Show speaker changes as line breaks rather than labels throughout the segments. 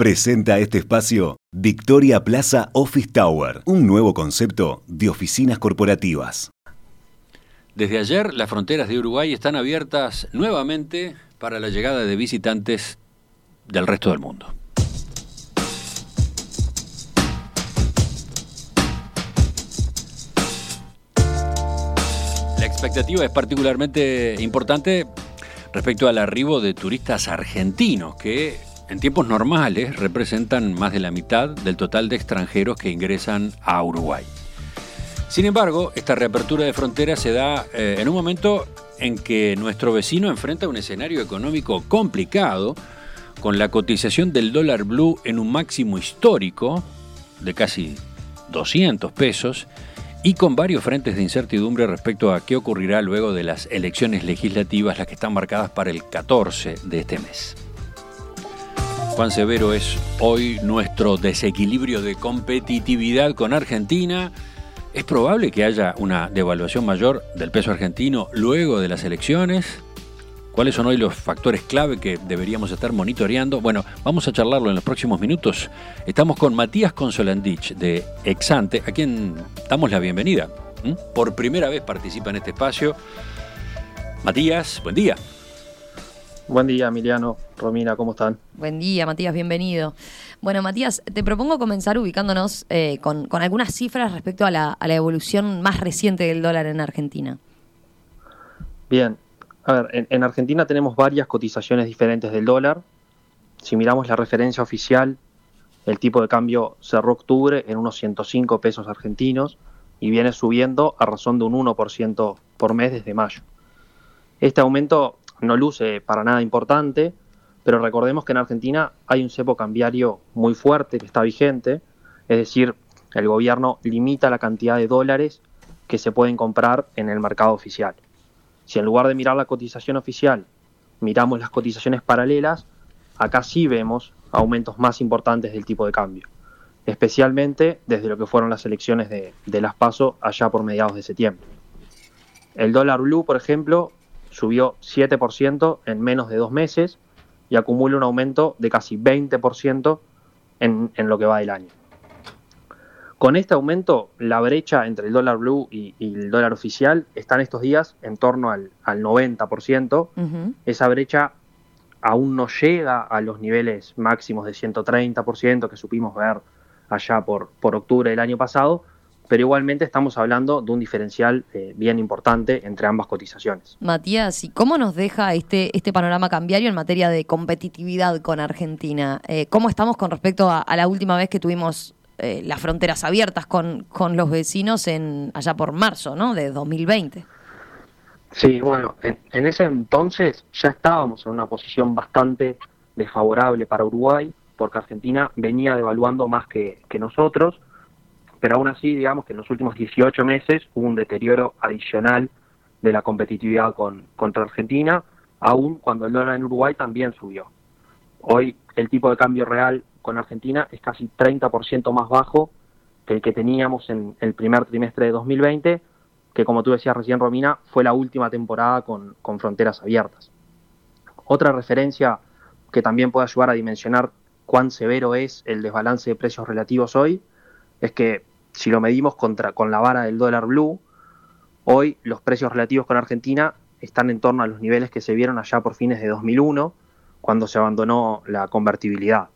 Presenta este espacio Victoria Plaza Office Tower, un nuevo concepto de oficinas corporativas.
Desde ayer las fronteras de Uruguay están abiertas nuevamente para la llegada de visitantes del resto del mundo. La expectativa es particularmente importante respecto al arribo de turistas argentinos que en tiempos normales representan más de la mitad del total de extranjeros que ingresan a Uruguay. Sin embargo, esta reapertura de fronteras se da eh, en un momento en que nuestro vecino enfrenta un escenario económico complicado, con la cotización del dólar blue en un máximo histórico de casi 200 pesos y con varios frentes de incertidumbre respecto a qué ocurrirá luego de las elecciones legislativas, las que están marcadas para el 14 de este mes. Juan Severo es hoy nuestro desequilibrio de competitividad con Argentina. ¿Es probable que haya una devaluación mayor del peso argentino luego de las elecciones? ¿Cuáles son hoy los factores clave que deberíamos estar monitoreando? Bueno, vamos a charlarlo en los próximos minutos. Estamos con Matías Consolandich de Exante, a quien damos la bienvenida. Por primera vez participa en este espacio. Matías, buen día.
Buen día, Emiliano. Romina, ¿cómo están?
Buen día, Matías, bienvenido. Bueno, Matías, te propongo comenzar ubicándonos eh, con, algunas cifras respecto a la, evolución más reciente del dólar en Argentina.
Bien, a ver, en, Argentina tenemos varias cotizaciones diferentes del dólar. Si miramos la referencia oficial, el tipo de cambio cerró octubre en unos 105 pesos argentinos y viene subiendo a razón de un 1% por mes desde mayo. Este aumento no luce para nada importante, pero recordemos que en Argentina hay un cepo cambiario muy fuerte que está vigente, es decir, el gobierno limita la cantidad de dólares que se pueden comprar en el mercado oficial. Si en lugar de mirar la cotización oficial, miramos las cotizaciones paralelas, acá sí vemos aumentos más importantes del tipo de cambio, especialmente desde lo que fueron las elecciones de, de las PASO allá por mediados de septiembre. El dólar blue, por ejemplo, subió 7% en menos de dos meses y acumula un aumento de casi 20% en, en lo que va del año. Con este aumento, la brecha entre el dólar blue y, el dólar oficial está en estos días en torno al, 90%. Esa brecha aún no llega a los niveles máximos de 130% que supimos ver allá por, por octubre del año pasado, pero igualmente estamos hablando de un diferencial eh, bien importante entre ambas cotizaciones.
Matías, ¿y cómo nos deja este, este panorama cambiario en materia de competitividad con Argentina? Eh, ¿Cómo estamos con respecto a, la última vez que tuvimos eh, las fronteras abiertas con, con, los vecinos en allá por marzo ¿no? de 2020?
Sí, bueno, en, ese entonces ya estábamos en una posición bastante desfavorable para Uruguay, porque Argentina venía devaluando más que, que nosotros pero aún así, digamos que en los últimos 18 meses hubo un deterioro adicional de la competitividad con, contra Argentina, aún cuando el dólar en Uruguay también subió. Hoy el tipo de cambio real con Argentina es casi 30% más bajo que el que teníamos en el primer trimestre de 2020, que como tú decías recién, Romina, fue la última temporada con, con fronteras abiertas. Otra referencia que también puede ayudar a dimensionar cuán severo es el desbalance de precios relativos hoy es que si lo medimos contra, con la vara del dólar blue, hoy los precios relativos con Argentina están en torno a los niveles que se vieron allá por fines de 2001, cuando se abandonó la convertibilidad.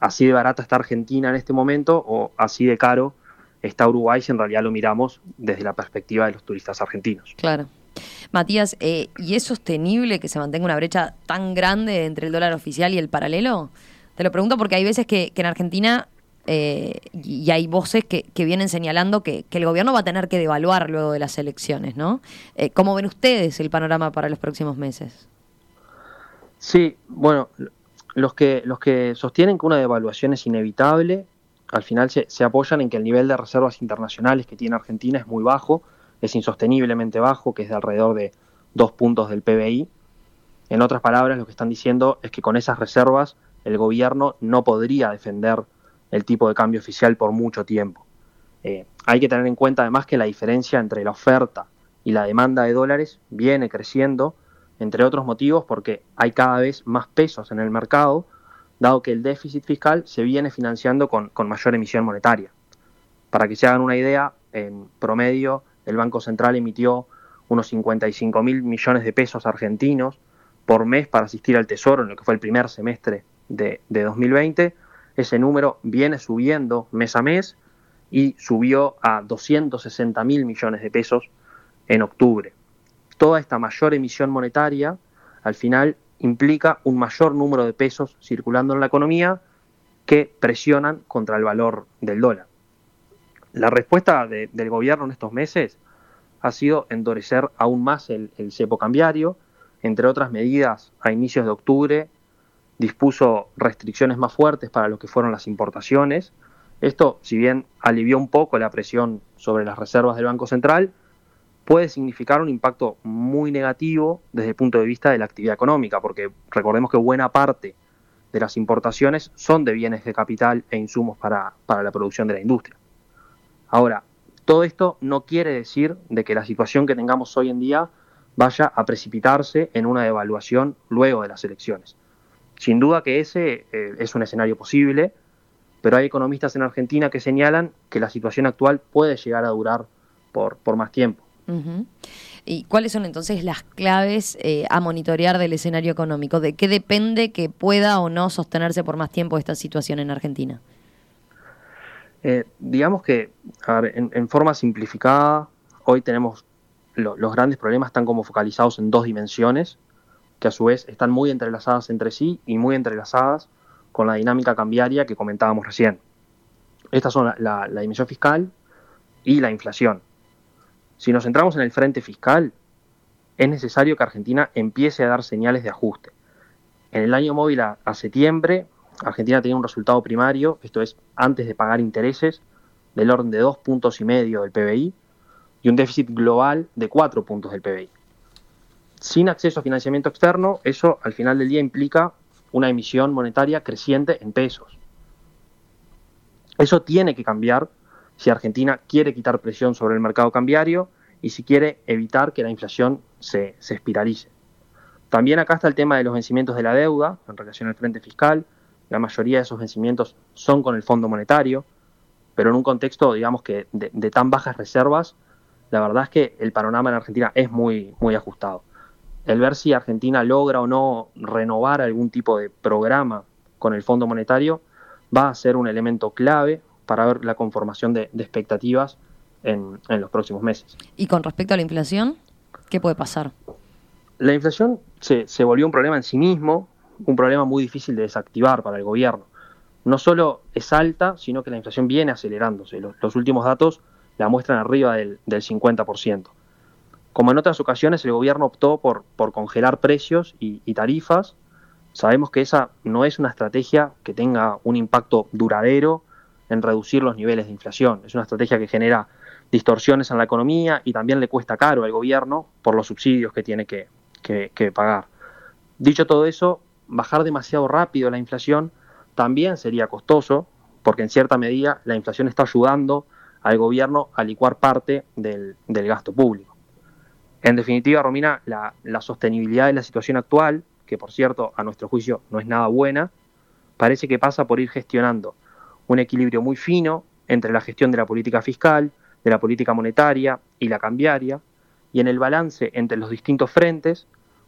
Así de barata está Argentina en este momento o así de caro está Uruguay si en realidad lo miramos desde la perspectiva de los turistas argentinos.
Claro. Matías, eh, ¿y es sostenible que se mantenga una brecha tan grande entre el dólar oficial y el paralelo? Te lo pregunto porque hay veces que en Argentina eh, y hay voces que, vienen señalando que, el gobierno va a tener que devaluar luego de las elecciones, ¿no? Eh, ¿Cómo ven ustedes el panorama para los próximos meses?
Sí, bueno, los que, que sostienen que una devaluación es inevitable, al final se apoyan en que el nivel de reservas internacionales que tiene Argentina es muy bajo, es insosteniblemente bajo, que es de alrededor de dos puntos del PBI. En otras palabras, lo que están diciendo es que con esas reservas el gobierno no podría defender el tipo de cambio oficial por mucho tiempo. Eh, hay que tener en cuenta además que la diferencia entre la oferta y la demanda de dólares viene creciendo, entre otros motivos porque hay cada vez más pesos en el mercado dado que el déficit fiscal se viene financiando con, con mayor emisión monetaria. Para que se hagan una idea, en promedio el Banco Central emitió unos 55 mil millones de pesos argentinos por mes para asistir al Tesoro en lo que fue el primer semestre de, 2020. Ese número viene subiendo mes a mes y subió a 260 mil millones de pesos en octubre. Toda esta mayor emisión monetaria al final implica un mayor número de pesos circulando en la economía que presionan contra el valor del dólar. La respuesta del gobierno en estos meses ha sido endurecer aún más el, cepo cambiario, entre otras medidas a inicios de octubre dispuso restricciones más fuertes para lo que fueron las importaciones. Esto, si bien alivió un poco la presión sobre las reservas del Banco Central, puede significar un impacto muy negativo desde el punto de vista de la actividad económica, porque recordemos que buena parte de las importaciones son de bienes de capital e insumos para, para la producción de la industria. Ahora, todo esto no quiere decir de que la situación que tengamos hoy en día vaya a precipitarse en una devaluación luego de las elecciones. Sin duda que ese eh, es un escenario posible, pero hay economistas en Argentina que señalan que la situación actual puede llegar a durar por, por más tiempo.
¿Y cuáles son entonces las claves eh, a monitorear del escenario económico? ¿De qué depende que pueda o no sostenerse por más tiempo esta situación en Argentina?
Eh, digamos que, en, forma simplificada, hoy tenemos los grandes problemas están como focalizados en dos dimensiones, que a su vez están muy entrelazadas entre sí y muy entrelazadas con la dinámica cambiaria que comentábamos recién. Estas son la, dimensión fiscal y la inflación. Si nos centramos en el frente fiscal, es necesario que Argentina empiece a dar señales de ajuste. En el año móvil a septiembre Argentina tenía un resultado primario, esto es antes de pagar intereses, del orden de dos puntos y medio del PBI y un déficit global de cuatro puntos del PBI. Sin acceso a financiamiento externo, eso al final del día implica una emisión monetaria creciente en pesos. Eso tiene que cambiar si Argentina quiere quitar presión sobre el mercado cambiario y si quiere evitar que la inflación se, se espiralice. También acá está el tema de los vencimientos de la deuda en relación al frente fiscal, la mayoría de esos vencimientos son con el Fondo Monetario, pero en un contexto, digamos que de, tan bajas reservas, la verdad es que el panorama en Argentina es muy, muy ajustado. El ver si Argentina logra o no renovar algún tipo de programa con el Fondo Monetario va a ser un elemento clave para ver la conformación de, expectativas en, en, los próximos meses.
¿Y con respecto a la inflación? ¿Qué puede pasar?
La inflación se, se volvió un problema en sí mismo, un problema muy difícil de desactivar para el gobierno. No solo es alta, sino que la inflación viene acelerándose. Los, últimos datos la muestran arriba del, 50%. Como en otras ocasiones, el gobierno optó por, congelar precios y, tarifas. Sabemos que esa no es una estrategia que tenga un impacto duradero en reducir los niveles de inflación. Es una estrategia que genera distorsiones en la economía y también le cuesta caro al gobierno por los subsidios que tiene que, que pagar. Dicho todo eso, bajar demasiado rápido la inflación también sería costoso, porque en cierta medida la inflación está ayudando al gobierno a licuar parte del, gasto público. En definitiva, Romina, la, la, sostenibilidad de la situación actual, que por cierto a nuestro juicio no es nada buena, parece que pasa por ir gestionando un equilibrio muy fino entre la gestión de la política fiscal, de la política monetaria y la cambiaria, y en el balance entre los distintos frentes,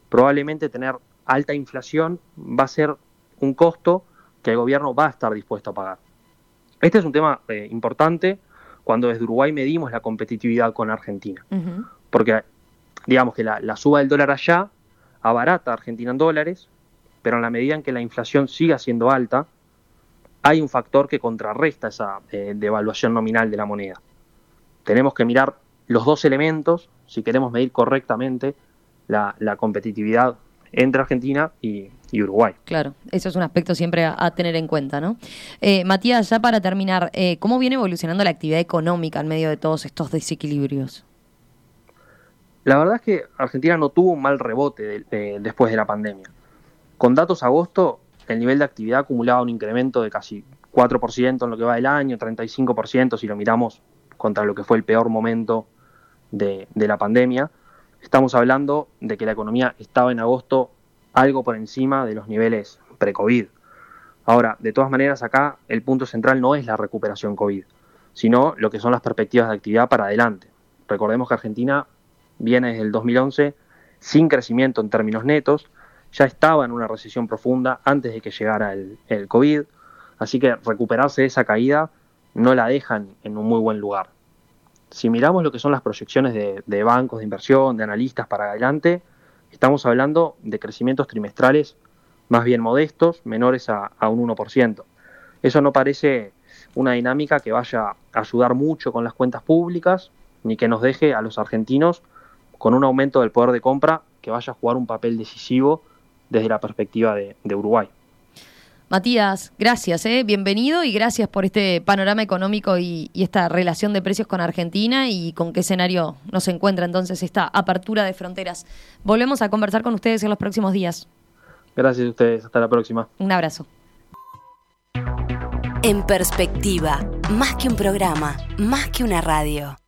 probablemente tener alta inflación va a ser un costo que el gobierno va a estar dispuesto a pagar. Este es un tema eh, importante cuando desde Uruguay medimos la competitividad con Argentina. Porque digamos que la, suba del dólar allá abarata a Argentina en dólares, pero en la medida en que la inflación siga siendo alta, hay un factor que contrarresta esa eh, devaluación nominal de la moneda. Tenemos que mirar los dos elementos si queremos medir correctamente la, competitividad entre Argentina y, Uruguay.
Claro, eso es un aspecto siempre a, tener en cuenta, ¿no? Eh, Matías, ya para terminar, eh, ¿cómo viene evolucionando la actividad económica en medio de todos estos desequilibrios?
La verdad es que Argentina no tuvo un mal rebote después de la pandemia. Con datos agosto, el nivel de actividad acumulaba un incremento de casi 4% en lo que va del año, 35% si lo miramos contra lo que fue el peor momento de la pandemia estamos hablando de que la economía estaba en agosto algo por encima de los niveles pre-COVID. Ahora, de todas maneras, acá el punto central no es la recuperación COVID, sino lo que son las perspectivas de actividad para adelante. Recordemos que Argentina viene desde el 2011 sin crecimiento en términos netos, ya estaba en una recesión profunda antes de que llegara el, COVID, así que recuperarse de esa caída no la dejan en un muy buen lugar. Si miramos lo que son las proyecciones de, bancos de inversión, de analistas para adelante, estamos hablando de crecimientos trimestrales más bien modestos, menores a, a un 1%. Eso no parece una dinámica que vaya a ayudar mucho con las cuentas públicas, ni que nos deje a los argentinos con un aumento del poder de compra que vaya a jugar un papel decisivo desde la perspectiva de, Uruguay.
Matías, gracias, ¿eh? bienvenido y gracias por este panorama económico y, esta relación de precios con Argentina y con qué escenario nos encuentra entonces esta apertura de fronteras. Volvemos a conversar con ustedes en los próximos días.
Gracias a ustedes, hasta la próxima.
Un abrazo.
En perspectiva, más que un programa, más que una radio.